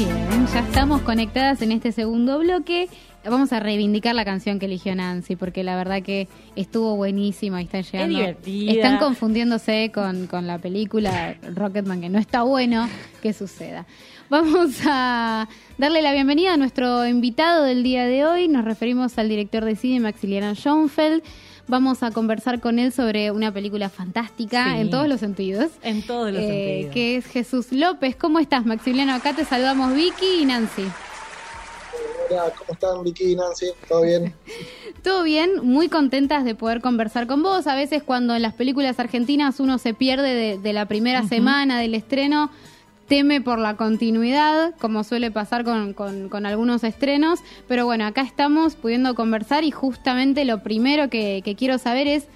Bien, ya estamos conectadas en este segundo bloque. Vamos a reivindicar la canción que eligió Nancy, porque la verdad que estuvo buenísima y está llegando. divertida. Están confundiéndose con, con la película Rocketman, que no está bueno que suceda. Vamos a darle la bienvenida a nuestro invitado del día de hoy. Nos referimos al director de cine Maximiliano Schoenfeld. Vamos a conversar con él sobre una película fantástica Sí. en todos los sentidos. En todos los eh, sentidos. que es Jesús López. ¿Cómo estás, Maximiliano? Acá te saludamos Vicky y Nancy. Hola, ¿cómo están Vicky y Nancy? ¿Todo bien? Todo bien, muy contentas de poder conversar con vos. A veces cuando en las películas argentinas uno se pierde de, de la primera semana del estreno, teme por la continuidad, como suele pasar con, con- algunos estrenos. Pero bueno, acá estamos pudiendo conversar y justamente lo primero que, que quiero saber es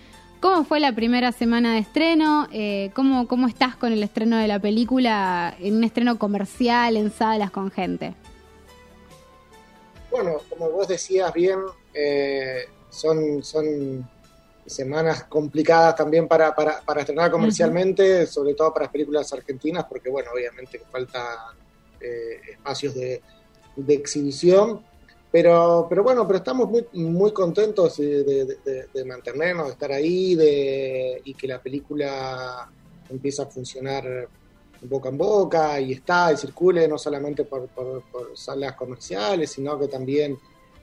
cómo fue la primera semana de estreno, Eh, cómo, cómo estás con el estreno de la película, en un estreno comercial, en salas, con gente. Bueno, como vos decías bien, eh, son, son semanas complicadas también para, para, para estrenar comercialmente, sobre todo para las películas argentinas, porque bueno, obviamente faltan eh, espacios de, de exhibición. Pero, pero bueno, pero estamos muy, muy contentos de, de- de- de mantenernos, de estar ahí, de, y que la película empieza a funcionar boca en boca y está y circule no solamente por, por- por salas comerciales, sino que también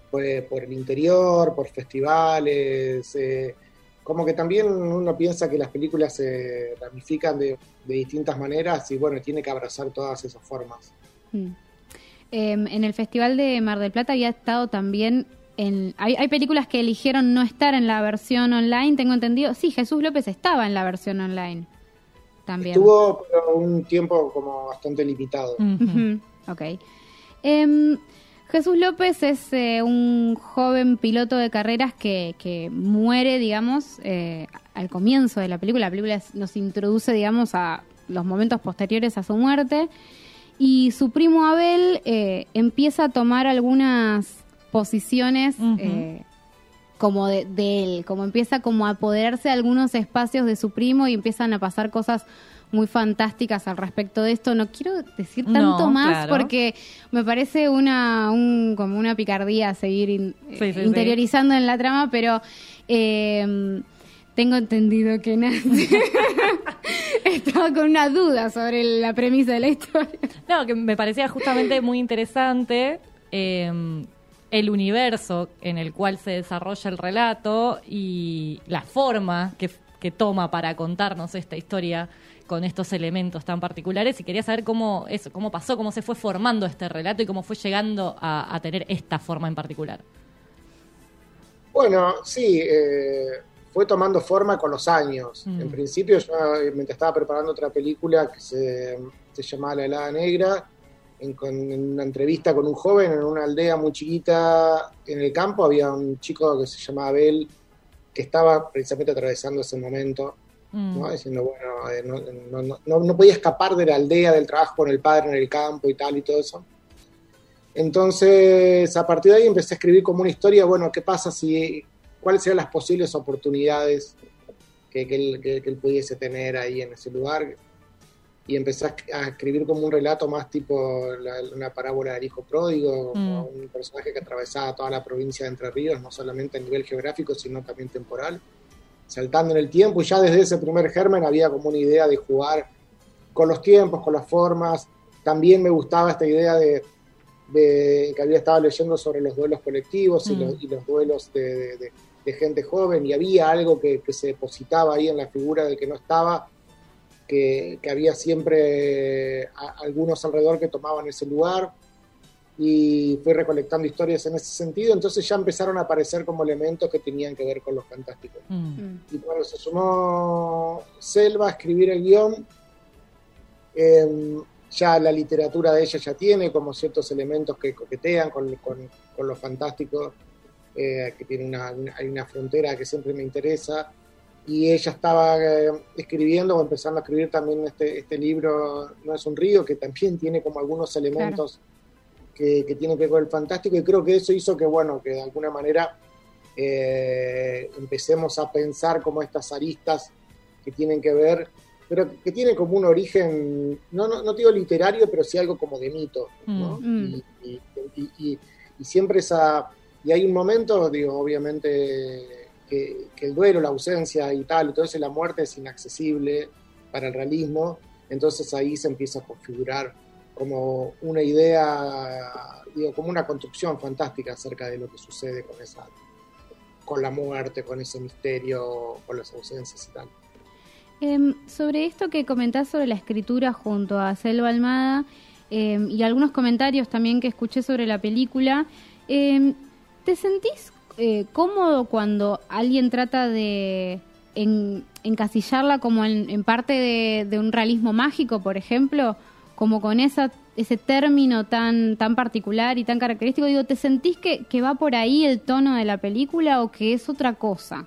pues, por el interior, por festivales. eh, como que también uno piensa que las películas se ramifican de, de distintas maneras y bueno, tiene que abrazar todas esas formas. Mm. Eh, en el Festival de Mar del Plata había estado también en... Hay, hay películas que eligieron no estar en la versión online, tengo entendido. Sí, Jesús López estaba en la versión online. También. Estuvo pero un tiempo como bastante limitado. Ujú, Ok. Em, Jesús López es eh, un joven piloto de carreras que, que muere, digamos, eh, al comienzo de la película. La película nos introduce, digamos, a los momentos posteriores a su muerte. Y su primo Abel eh, empieza a tomar algunas posiciones eh, como de, de él, como empieza como a apoderarse de algunos espacios de su primo y empiezan a pasar cosas muy fantásticas al respecto de esto. No quiero decir No, tanto más claro. porque me parece una un, como una picardía seguir in- Sí, sí, eh, sí. interiorizando en la trama, pero eh, tengo entendido que Nancy estaba con una duda sobre la premisa de la historia. No, que me parecía justamente muy interesante eh, el universo en el cual se desarrolla el relato y la forma que, que toma para contarnos esta historia con estos elementos tan particulares y quería saber cómo eso, cómo pasó, cómo se fue formando este relato y cómo fue llegando a, a tener esta forma en particular. Bueno, sí, eh, fue tomando forma con los años. Mm. En principio, yo eh, mientras estaba preparando otra película que se, se llamaba La helada negra, en, con- en una entrevista con un joven en una aldea muy chiquita en el campo, había un chico que se llamaba Abel, que estaba precisamente atravesando ese momento, Mm. ¿no? diciendo, bueno, eh, no, no- no- no- podía escapar de la aldea, del trabajo con el padre en el campo y tal y todo eso. Entonces, a partir de ahí empecé a escribir como una historia, bueno, ¿qué pasa si, cuáles serían las posibles oportunidades que, que él, que- que él pudiese tener ahí en ese lugar? Y empecé a, escribir como un relato más tipo la- una parábola del hijo pródigo, como un personaje que atravesaba toda la provincia de Entre Ríos, no solamente a nivel geográfico, sino también temporal, saltando en el tiempo, y ya desde ese primer germen había como una idea de jugar con los tiempos, con las formas. También me gustaba esta idea de, de- que había estado leyendo sobre los duelos colectivos y, Mm. los, y los duelos de, de- de- de gente joven, y había algo que, que se depositaba ahí en la figura del que no estaba, que, que había siempre a- algunos alrededor que tomaban ese lugar, y fui recolectando historias en ese sentido, entonces ya empezaron a aparecer como elementos que tenían que ver con los fantásticos. Mm. Y cuando se sumó Selva a escribir el guion, eh, ya la literatura de ella ya tiene como ciertos elementos que coquetean con, con- con lo fantástico, eh, que tiene una, una- hay una frontera que siempre me interesa. Y ella estaba eh, escribiendo o empezando a escribir también este, este libro, No es un río, que también tiene como algunos elementos que, que tienen que ver con el fantástico. Y creo que eso hizo que, bueno, que de alguna manera eh, empecemos a pensar como estas aristas que tienen que ver pero que tiene como un origen, no, no, no digo literario, pero sí algo como de mito, ¿no? Mm. Y, y- y- y- y siempre esa, y hay un momento, digo, obviamente, que, que el duelo, la ausencia y tal, entonces la muerte es inaccesible para el realismo, entonces ahí se empieza a configurar como una idea, digo, como una construcción fantástica acerca de lo que sucede con esa, con la muerte, con ese misterio, con las ausencias y tal. Em, sobre esto que comentás sobre la escritura junto a Selva Almada em, y algunos comentarios también que escuché sobre la película, em, ¿te sentís eh, cómodo cuando alguien trata de en- encasillarla como en, parte de un realismo mágico, por ejemplo? Como con esa, ese término tan, tan particular y tan característico, digo, ¿te sentís que, que va por ahí el tono de la película o que es otra cosa?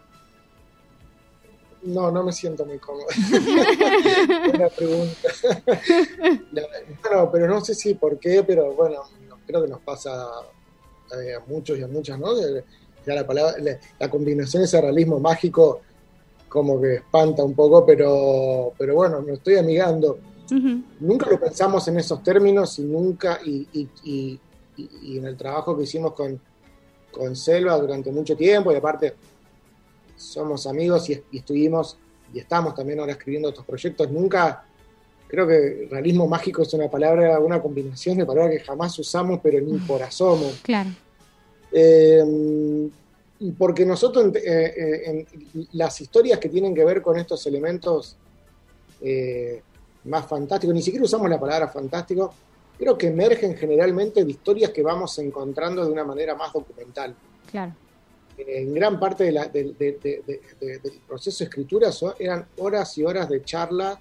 No, no me siento muy cómodo. Buena pregunta. Bueno, pero no sé si por qué, pero bueno, no- creo que nos pasa eh, a muchos y a muchas, ¿no? De- Ya la, palabra, la, la combinación ese realismo mágico como que espanta un poco, pero, pero bueno, me estoy amigando. Nunca lo pensamos en esos términos y nunca, y, y- y- en el trabajo que hicimos con, con Selva durante mucho tiempo, y aparte somos amigos y, estuvimos y estamos también ahora escribiendo otros proyectos, nunca, creo que realismo mágico es una palabra, una combinación de palabras que jamás usamos, pero ni por asomo. Claro. Eh, porque nosotros, eh, eh, en las historias que tienen que ver con estos elementos eh, más fantásticos, ni siquiera usamos la palabra fantástico, creo que emergen generalmente de historias que vamos encontrando de una manera más documental. Claro. En gran parte de la- de- de- del proceso de escritura so- eran horas y horas de charla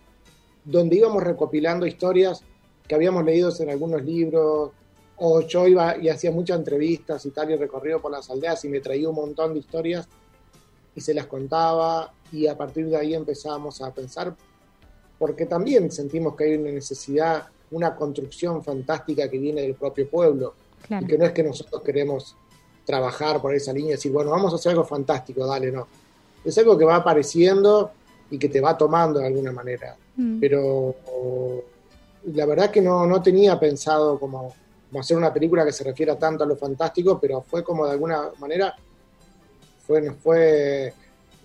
donde íbamos recopilando historias que habíamos leído en algunos libros, o yo iba y hacía muchas entrevistas y tal, y recorrido por las aldeas y me traía un montón de historias y se las contaba, y a partir de ahí empezábamos a pensar, porque también sentimos que hay una necesidad, una construcción fantástica que viene del propio pueblo Claro. y que no es que nosotros queremos trabajar por esa línea y decir, bueno, vamos a hacer algo fantástico, dale, no. Es algo que va apareciendo y que te va tomando de alguna manera. Mm. Pero la verdad que no, no tenía pensado como, como hacer una película que se refiera tanto a lo fantástico, pero fue como de alguna manera, fue, fue,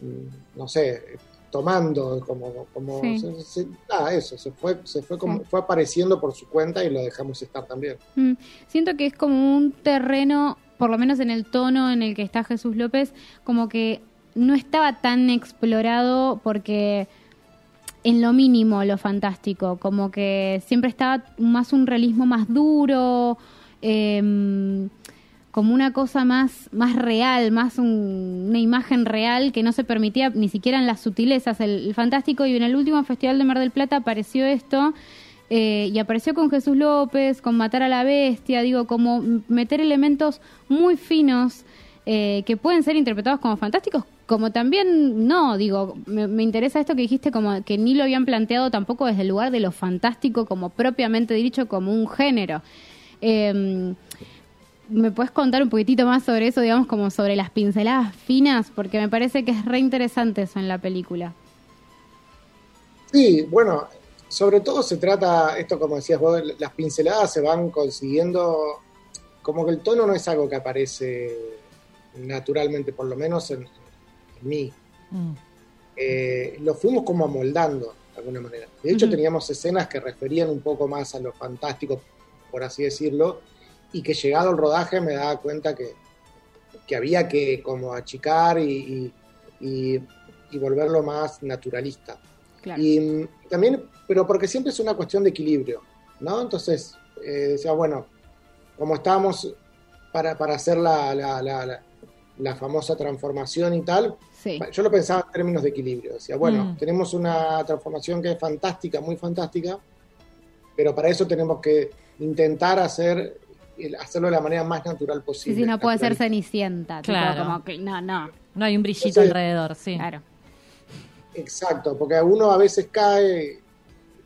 mm, no sé, tomando como, como Sí. se- se- nada, eso, se fue, se fue como, Sí. fue apareciendo por su cuenta y lo dejamos estar también. Mm, Siento que es como un terreno, por lo menos en el tono en el que está Jesús López, como que no estaba tan explorado porque en lo mínimo lo fantástico, como que siempre estaba más un realismo más duro, em, como una cosa más, más real, más un- una imagen real que no se permitía ni siquiera en las sutilezas. El, fantástico, y en el último Festival de Mar del Plata apareció esto, eh, y apareció con Jesús López, con Matar a la Bestia, digo, como meter elementos muy finos eh, que pueden ser interpretados como fantásticos, como también no, digo, me, interesa esto que dijiste, como que ni lo habían planteado tampoco desde el lugar de lo fantástico, como propiamente dicho, como un género. Eh, ¿Me puedes contar un poquitito más sobre eso, digamos, como sobre las pinceladas finas? Porque me parece que es re interesante eso en la película. Sí, bueno, sobre todo se trata, esto como decías vos, las pinceladas se van consiguiendo, como que el tono no es algo que aparece naturalmente, por lo menos en, en mí. Mm. Eh, lo fuimos como amoldando de alguna manera. De hecho, teníamos escenas que referían un poco más a lo fantástico, por así decirlo, y que llegado el rodaje me daba cuenta que, que había que como achicar y, y- y- y volverlo más naturalista. Claro. Y mm, también, pero porque siempre es una cuestión de equilibrio, ¿no? Entonces, eh, decía, bueno, como estábamos para, para hacer la, la, la- famosa transformación y tal, sí. yo lo pensaba en términos de equilibrio. Decía, bueno, Mm. tenemos una transformación que es fantástica, muy fantástica, pero para eso tenemos que intentar hacer hacerlo de la manera más natural Sí, posible. sí, no puede ser cenicienta. tipo, Claro. como que- no, no. No hay un brillito Entonces- alrededor, sí. Claro. Exacto, porque uno a veces cae,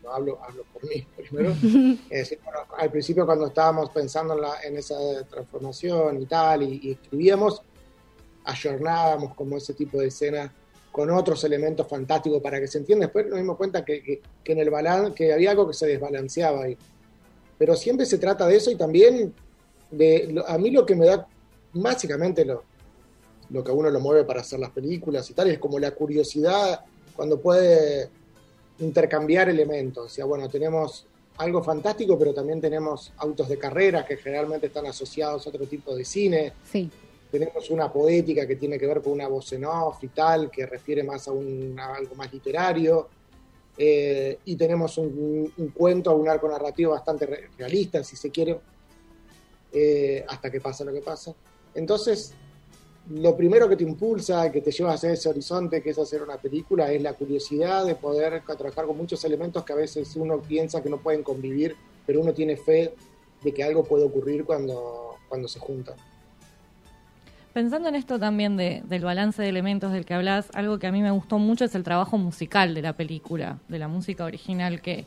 no, hablo, hablo por mí primero, es decir, bueno, al principio cuando estábamos pensando en, la- en esa transformación y tal, y, y escribíamos, ayornábamos como ese tipo de escenas con otros elementos fantásticos para que se entienda. Después nos dimos cuenta que, en el balance, que había algo que se desbalanceaba ahí. Pero siempre se trata de eso y también de, a mí lo que me da, básicamente lo, lo que a uno lo mueve para hacer las películas y tal, es como la curiosidad cuando puede intercambiar elementos. O sea, bueno, tenemos algo fantástico, pero también tenemos autos de carrera que generalmente están asociados a otro tipo de cine. Sí tenemos una poética que tiene que ver con una voz en off y tal, que refiere más a, un, algo más literario, eh, y tenemos un, cuento, un arco narrativo bastante realista, si se quiere, eh, hasta que pasa lo que pasa. Entonces, lo primero que te impulsa, que te lleva hacia ese horizonte, que es hacer una película, es la curiosidad de poder trabajar con muchos elementos que a veces uno piensa que no pueden convivir, pero uno tiene fe de que algo puede ocurrir cuando, cuando se juntan. Pensando en esto también del balance de elementos del que hablas, algo que a mí me gustó mucho es el trabajo musical de la película, de la música original que,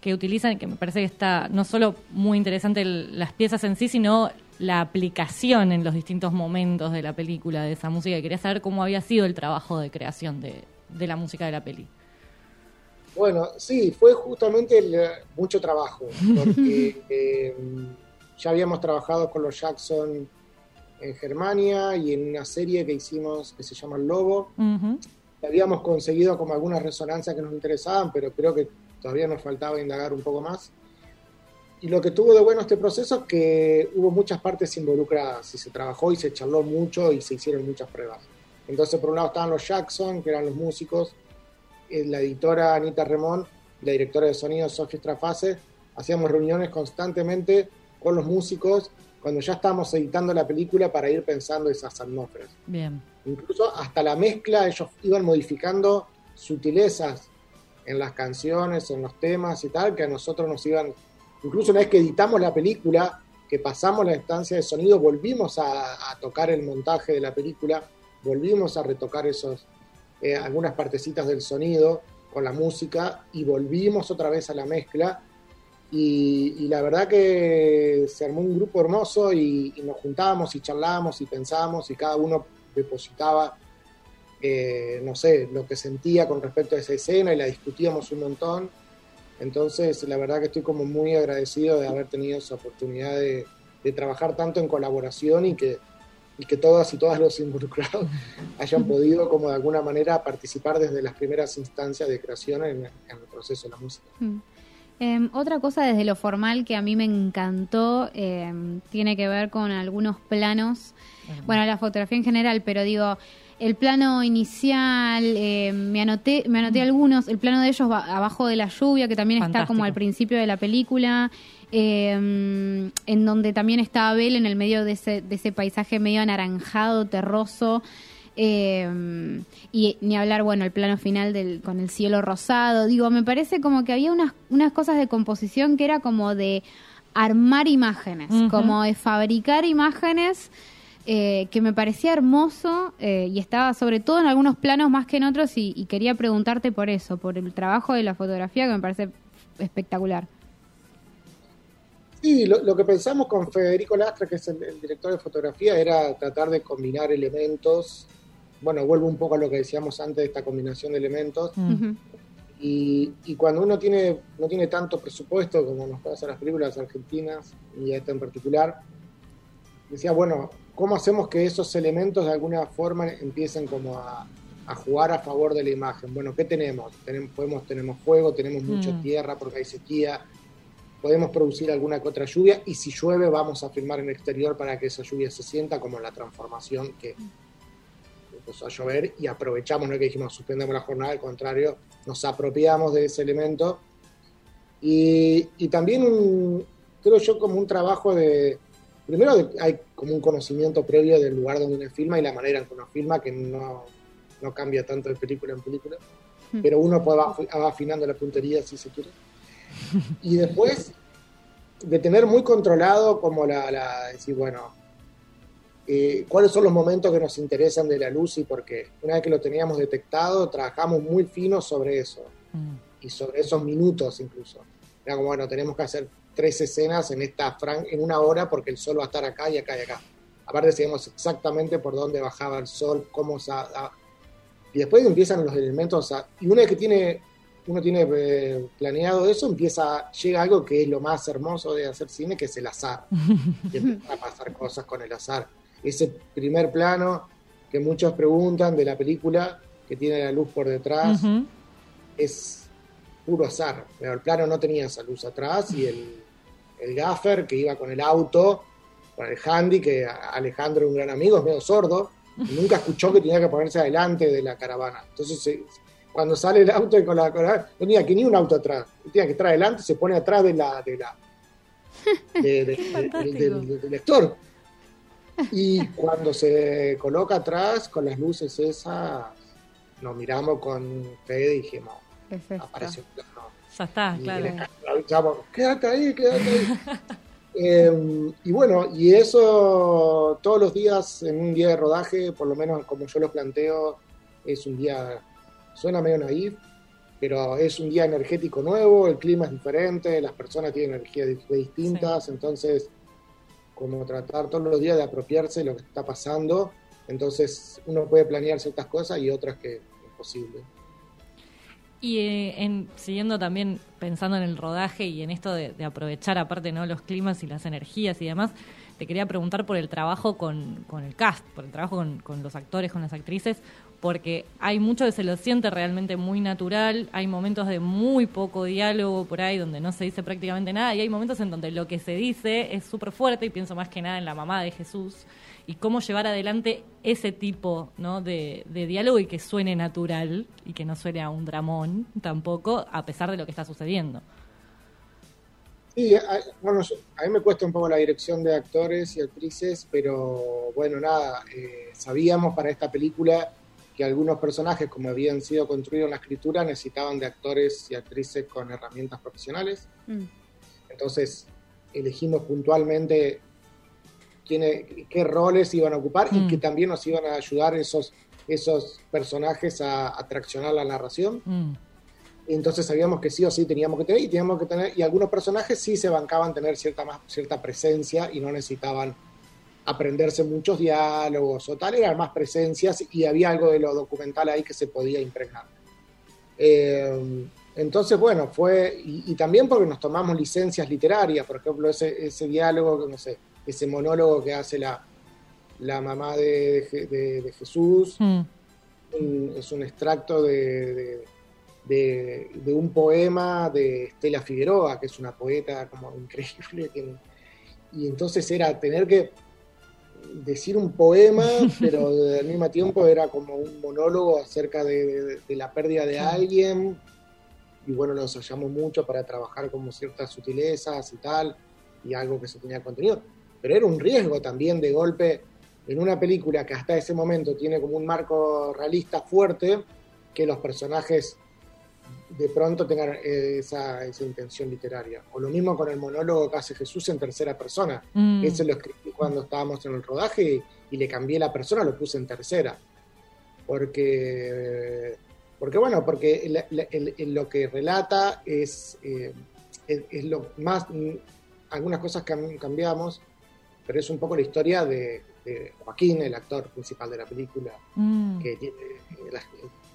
que utilizan y que me parece que está no solo muy interesante las piezas en sí, sino la aplicación en los distintos momentos de la película de esa música. Quería saber cómo había sido el trabajo de creación de, la música de la peli. Bueno, sí, fue justamente mucho trabajo, porque eh, ya habíamos trabajado con los Jackson en Germania y en una serie que hicimos que se llama El Lobo. Habíamos conseguido como algunas resonancias que nos interesaban, pero creo que todavía nos faltaba indagar un poco más. Y lo que tuvo de bueno este proceso es que hubo muchas partes involucradas y se trabajó y se charló mucho y se hicieron muchas pruebas. Entonces, por un lado estaban los Jackson, que eran los músicos, eh, la editora Anita Remón, la directora de sonido Sofía Strafase, hacíamos reuniones constantemente con los músicos cuando ya estábamos editando la película para ir pensando esas atmósferas. Bien. Incluso hasta la mezcla, ellos iban modificando sutilezas en las canciones, en los temas y tal, que a nosotros nos iban, incluso una vez que editamos la película, que pasamos la instancia de sonido, volvimos a, tocar el montaje de la película, volvimos a retocar esos, eh, algunas partecitas del sonido con la música y volvimos otra vez a la mezcla y, la verdad que se armó un grupo hermoso y, nos juntábamos y charlábamos y pensábamos y cada uno depositaba, eh, no sé, lo que sentía con respecto a esa escena y la discutíamos un montón. Entonces, la verdad que estoy como muy agradecido de haber tenido esa oportunidad de, trabajar tanto en colaboración y que, y que todas y todas los involucrados hayan podido como de alguna manera participar desde las primeras instancias de creación en, el proceso de la música. Mm. Em, otra cosa desde lo formal que a mí me encantó em, tiene que ver con algunos planos, bueno, la fotografía en general, pero digo, el plano inicial, em, me anoté, me anoté algunos, el plano de ellos abajo de la lluvia, que también está como al principio de la película, en donde también está Abel en el medio de ese, de ese paisaje medio anaranjado, terroso. Eh, y ni hablar, bueno, el plano final del, con el cielo rosado. Digo, me parece como que había unas, unas cosas de composición que era como de armar imágenes, como de fabricar imágenes. Eh, que me parecía hermoso eh, y estaba sobre todo en algunos planos más que en otros y, quería preguntarte por eso, por el trabajo de la fotografía que me parece espectacular. Sí, lo, que pensamos con Federico Lastra, que es el, director de fotografía, era tratar de combinar elementos bueno, vuelvo un poco a lo que decíamos antes de esta combinación de elementos. y, cuando uno tiene, no tiene tanto presupuesto como nos pasa a las películas argentinas, y esta en particular, decía, bueno, ¿cómo hacemos que esos elementos de alguna forma empiecen como a, jugar a favor de la imagen? Bueno, ¿qué tenemos? Tenemos, podemos, tenemos fuego, tenemos mucha mm. tierra porque hay sequía, podemos producir alguna que otra lluvia y si llueve vamos a filmar en el exterior para que esa lluvia se sienta como la transformación que, empezó a llover y aprovechamos, no que dijimos suspendemos la jornada, al contrario, nos apropiamos de ese elemento. Y, también creo yo como un trabajo de, primero hay como un conocimiento previo del lugar donde uno filma y la manera en que uno filma, que no, cambia tanto de película en película, hmm. pero uno va, afinando la puntería si se quiere. Y después de tener muy controlado como la, la decir, bueno, eh, cuáles son los momentos que nos interesan de la luz y por qué. Una vez que lo teníamos detectado, trabajamos muy fino sobre eso mm. y sobre esos minutos incluso. Era como, bueno, tenemos que hacer tres escenas en esta en una hora porque el sol va a estar acá y acá y acá. Aparte sabíamos exactamente por dónde bajaba el sol, cómo Y después empiezan los elementos, a- y una vez que tiene, uno tiene eh, planeado eso, empieza, llega algo que es lo más hermoso de hacer cine, que es el azar. Y empiezan a pasar cosas con el azar. Ese primer plano que muchos preguntan de la película, que tiene la luz por detrás, es puro azar. Pero el plano no tenía esa luz atrás y el, el gaffer que iba con el auto, con el handy, que Alejandro, un gran amigo, es medio sordo, y nunca escuchó que tenía que ponerse adelante de la caravana. Entonces, se- cuando sale el auto y con la, la- no tenía que ni un auto atrás, tenía que estar adelante, se pone atrás de la, de la de- de- fantástico. del, del- del lector. Y cuando se coloca atrás con las luces esas, nos miramos con Fede y dijimos, Es esto. apareció un plano. Ya está, Y claro. avisamos, quédate ahí, quédate ahí. Eh, y bueno, y eso todos los días en un día de rodaje, por lo menos como yo lo planteo, es un día, suena medio naif, pero es un día energético nuevo, el clima es diferente, las personas tienen energías di- distintas, entonces como tratar todos los días de apropiarse de lo que está pasando, entonces uno puede planear ciertas cosas y otras que es imposible. Y eh, en, siguiendo también pensando en el rodaje y en esto de, de aprovechar aparte no los climas y las energías y demás, te quería preguntar por el trabajo con, con el cast, por el trabajo con, con los actores, con las actrices, porque hay mucho que se lo siente realmente muy natural, hay momentos de muy poco diálogo por ahí donde no se dice prácticamente nada y hay momentos en donde lo que se dice es súper fuerte y pienso más que nada en la mamá de Jesús y cómo llevar adelante ese tipo ¿no? de, de diálogo y que suene natural y que no suene a un dramón tampoco, a pesar de lo que está sucediendo. Sí, bueno, yo- a mí me cuesta un poco la dirección de actores y actrices, pero bueno, nada, eh, sabíamos para esta película que algunos personajes, como habían sido construidos en la escritura, necesitaban de actores y actrices con herramientas profesionales. Mm. Entonces, elegimos puntualmente quiénes- qué roles iban a ocupar Mm. y que también nos iban a ayudar esos, esos personajes a, a traccionar la narración. Mm, Entonces sabíamos que sí o sí teníamos que tener y teníamos que tener y algunos personajes sí se bancaban tener cierta más cierta presencia y no necesitaban aprenderse muchos diálogos o tal, eran más presencias y había algo de lo documental ahí que se podía impregnar. Eh, entonces, bueno, fue, y, y también porque nos tomamos licencias literarias, por ejemplo, ese, ese diálogo, que no sé, ese monólogo que hace la, la mamá de, de- de- de Jesús, mm, un- es un extracto de, de- un poema de Estela Figueroa, que es una poeta como increíble. que- y entonces era tener que decir un poema, pero al mismo tiempo era como un monólogo acerca de, de- de la pérdida de alguien. Y bueno, nos hallamos mucho para trabajar como ciertas sutilezas y tal, y algo que se tenía contenido. Pero era un riesgo también de golpe en una película que hasta ese momento tiene como un marco realista fuerte, que los personajes de pronto tengan esa, esa intención literaria. O lo mismo con el monólogo que hace Jesús en tercera persona. mm. Ese lo escribí cuando estábamos en el rodaje y, y le cambié la persona, lo puse en tercera. Porque, porque bueno, porque el- el- el- el- lo que relata es, eh, es, es lo más, algunas cosas cam- cambiamos, pero es un poco la historia de, de Joaquín, el actor principal de la película, Mm. que tiene, eh,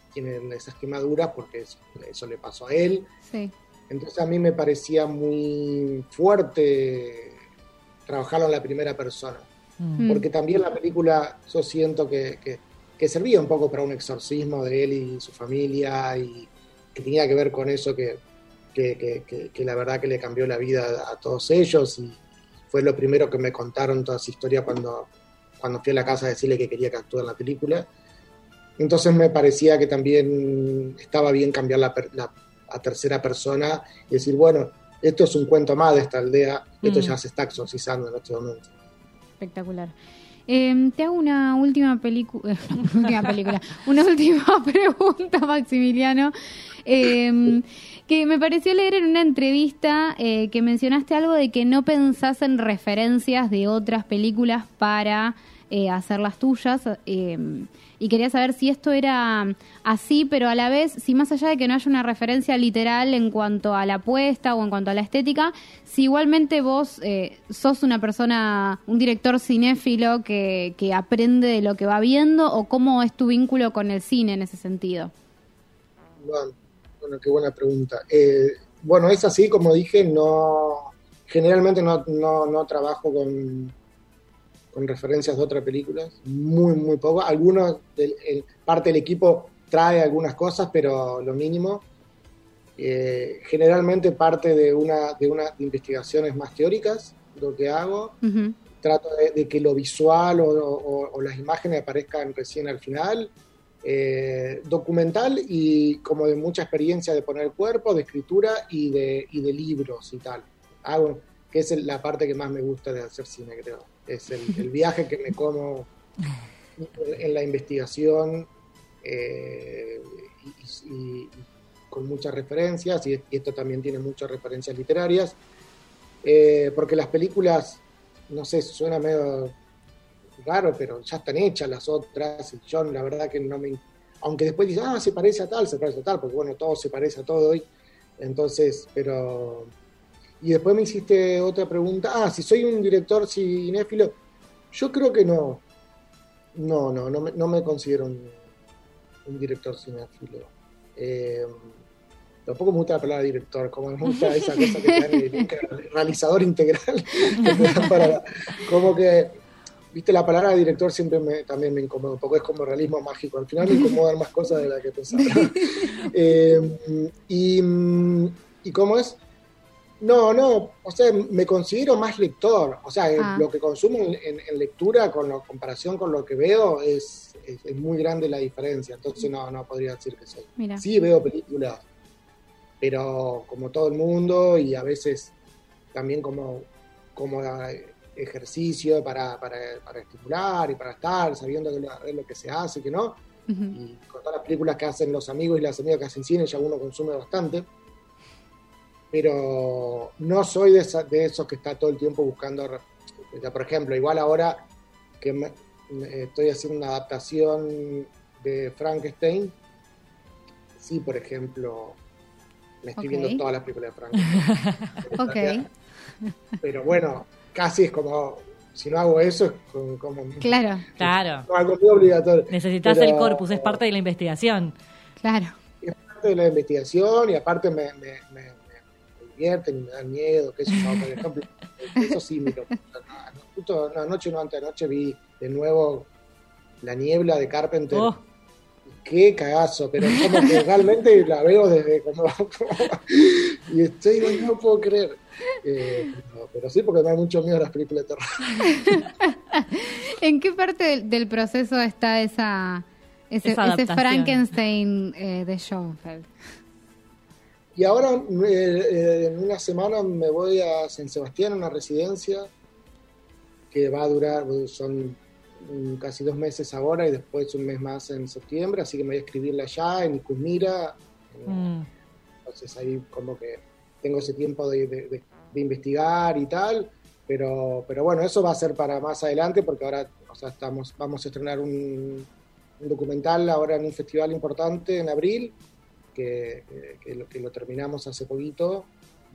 las- tiene esas quemaduras porque eso, eso le pasó a él. Sí. Entonces a mí me parecía muy fuerte trabajarlo en la primera persona, Mm. porque también la película yo siento que, que- que servía un poco para un exorcismo de él y su familia y que tenía que ver con eso que, que, la verdad que le cambió la vida a todos ellos y fue lo primero que me contaron toda esa historia cuando, cuando fui a la casa a decirle que quería que actúe en la película. Entonces me parecía que también estaba bien cambiar la, la- a tercera persona y decir, bueno, esto es un cuento más de esta aldea, esto Mm. ya se está exorcizando en este momento. Espectacular. Eh, te hago una última película, última película, una última pregunta, Maximiliano, eh, que me pareció leer en una entrevista eh, que mencionaste algo de que no pensás en referencias de otras películas para eh, hacer las tuyas. eh, y quería saber si esto era así, pero a la vez, si más allá de que no haya una referencia literal en cuanto a la apuesta o en cuanto a la estética, si igualmente vos eh, sos una persona, un director cinéfilo que, que aprende de lo que va viendo o cómo es tu vínculo con el cine en ese sentido. Bueno, bueno, qué buena pregunta. Eh, bueno, es así, como dije, no generalmente no, no, no trabajo con, con referencias de otras películas, muy, muy poco. Algunos, del, el- parte del equipo trae algunas cosas, pero lo mínimo. Eh, generalmente parte de una de unas investigaciones más teóricas, lo que hago. Ujú. Trato de, de que lo visual o, o- o las imágenes aparezcan recién al final. Eh, documental y como de mucha experiencia de poner cuerpo, de escritura y de, y de libros y tal. Hago, que es la parte que más me gusta de hacer cine, creo. Es el, viaje que me como en, la investigación eh, y, con muchas referencias, y, y esto también tiene muchas referencias literarias, eh, porque las películas, no sé, suena medio raro, pero ya están hechas las otras, y yo la verdad que no me... Aunque después dices, ah, se parece a tal, se parece a tal, porque bueno, todo se parece a todo hoy, entonces, pero... Y después me hiciste otra pregunta, ah, si soy un director cinéfilo, yo creo que no, no, no, no me, no me considero un, un director cinéfilo. Eh, tampoco me gusta la palabra director, como me gusta esa cosa que te dan realizador integral. que te dan para- como que, viste, la palabra director siempre me, también me incomoda un poco, es como realismo mágico. Al final me incomodan más cosas de las que pensaba. Eh, y, ¿Y cómo es? No, no, o sea, me considero más lector. O sea, Ah. lo que consumo en, en- en lectura con la comparación con lo que veo es, es, es muy grande la diferencia. Entonces no, no podría decir que soy. Mira. Sí veo películas, pero como todo el mundo y a veces también como, como ejercicio para, para, para estimular y para estar sabiendo que lo, es lo que se hace y que no. Y con todas las películas que hacen los amigos y las amigas que hacen cine ya uno consume bastante. Pero no soy de, esa- de esos que está todo el tiempo buscando. Por ejemplo, igual ahora que me- me- estoy haciendo una adaptación de Frankenstein, sí, por ejemplo, me estoy viendo todas las películas de Frankenstein. Ok. Pero bueno, casi es como, si no hago eso, es como, como- Claro, Claro. algo muy obligatorio. Necesitas Pero- el corpus, es parte de la investigación. claro. es parte de la investigación y aparte me, me, me, me- me divierten y me dan miedo, qué sé yo, por ejemplo, eso sí, me lo- justo no, anoche, no, antes de anoche vi de nuevo La Niebla de Carpenter, Oh, qué cagazo, pero es como que realmente la veo desde como, y estoy, no, no puedo creer, Eh, pero, pero sí, porque me da mucho miedo a las películas de terror. ¿En qué parte del, del proceso está esa, ese, Esa ese adaptación. Frankenstein eh, de Schoenfeld? Y ahora, eh, en una semana, me voy a San Sebastián, a una residencia que va a durar, son casi dos meses ahora y después un mes más en septiembre, así que me voy a escribirla allá en Icusmira. mm. Entonces ahí como que tengo ese tiempo de, de- de- de investigar y tal, pero, pero bueno, eso va a ser para más adelante porque ahora o sea, estamos, vamos a estrenar un, un documental ahora en un festival importante en abril, que, que- que lo, que lo terminamos hace poquito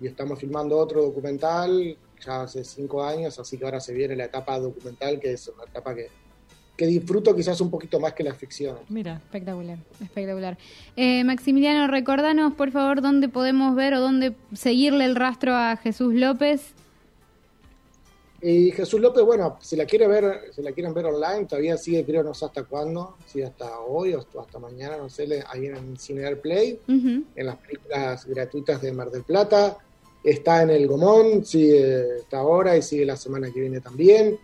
y estamos filmando otro documental ya hace cinco años, así que ahora se viene la etapa documental, que es una etapa que, que disfruto quizás un poquito más que la ficción. Mira. Espectacular, espectacular. Eh, Maximiliano, recordanos por favor dónde podemos ver o dónde seguirle el rastro a Jesús López. Y Jesús López, bueno, si la quiere ver, si la quieren ver online, todavía sigue, creo, no sé hasta cuándo, si hasta hoy o hasta hasta mañana, no sé, ahí en Cinear Play, en las películas gratuitas de Mar del Plata. Está en el Gomón, sigue está ahora y sigue la semana que viene también.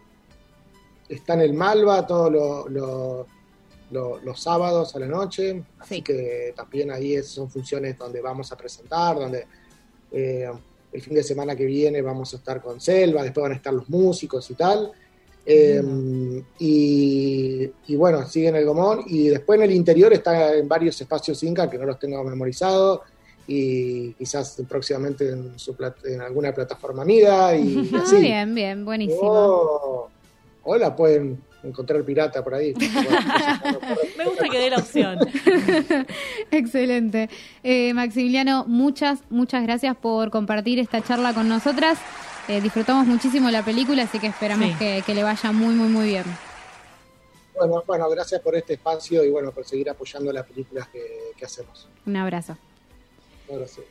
Está en el Malva todos lo- lo- lo- los sábados a la noche, así Sí. que también ahí son funciones donde vamos a presentar, donde eh, el fin de semana que viene vamos a estar con Selva, después van a estar los músicos y tal. Eh, y, y bueno, sigue en el Gomón y después en el interior está en varios espacios Inca que no los tengo memorizados y quizás próximamente en, su en alguna plataforma amiga y Ah, así. bien, bien, buenísimo. O, o la pueden encontrar pirata por ahí. Me gusta que dé la opción. Excelente. Eh, Maximiliano, muchas, muchas gracias por compartir esta charla con nosotras. Eh, disfrutamos muchísimo la película, así que esperamos Sí. que, que le vaya muy, muy, muy bien. Bueno, bueno, gracias por este espacio y bueno, por seguir apoyando las películas que, que hacemos. Un abrazo. Ahora sí.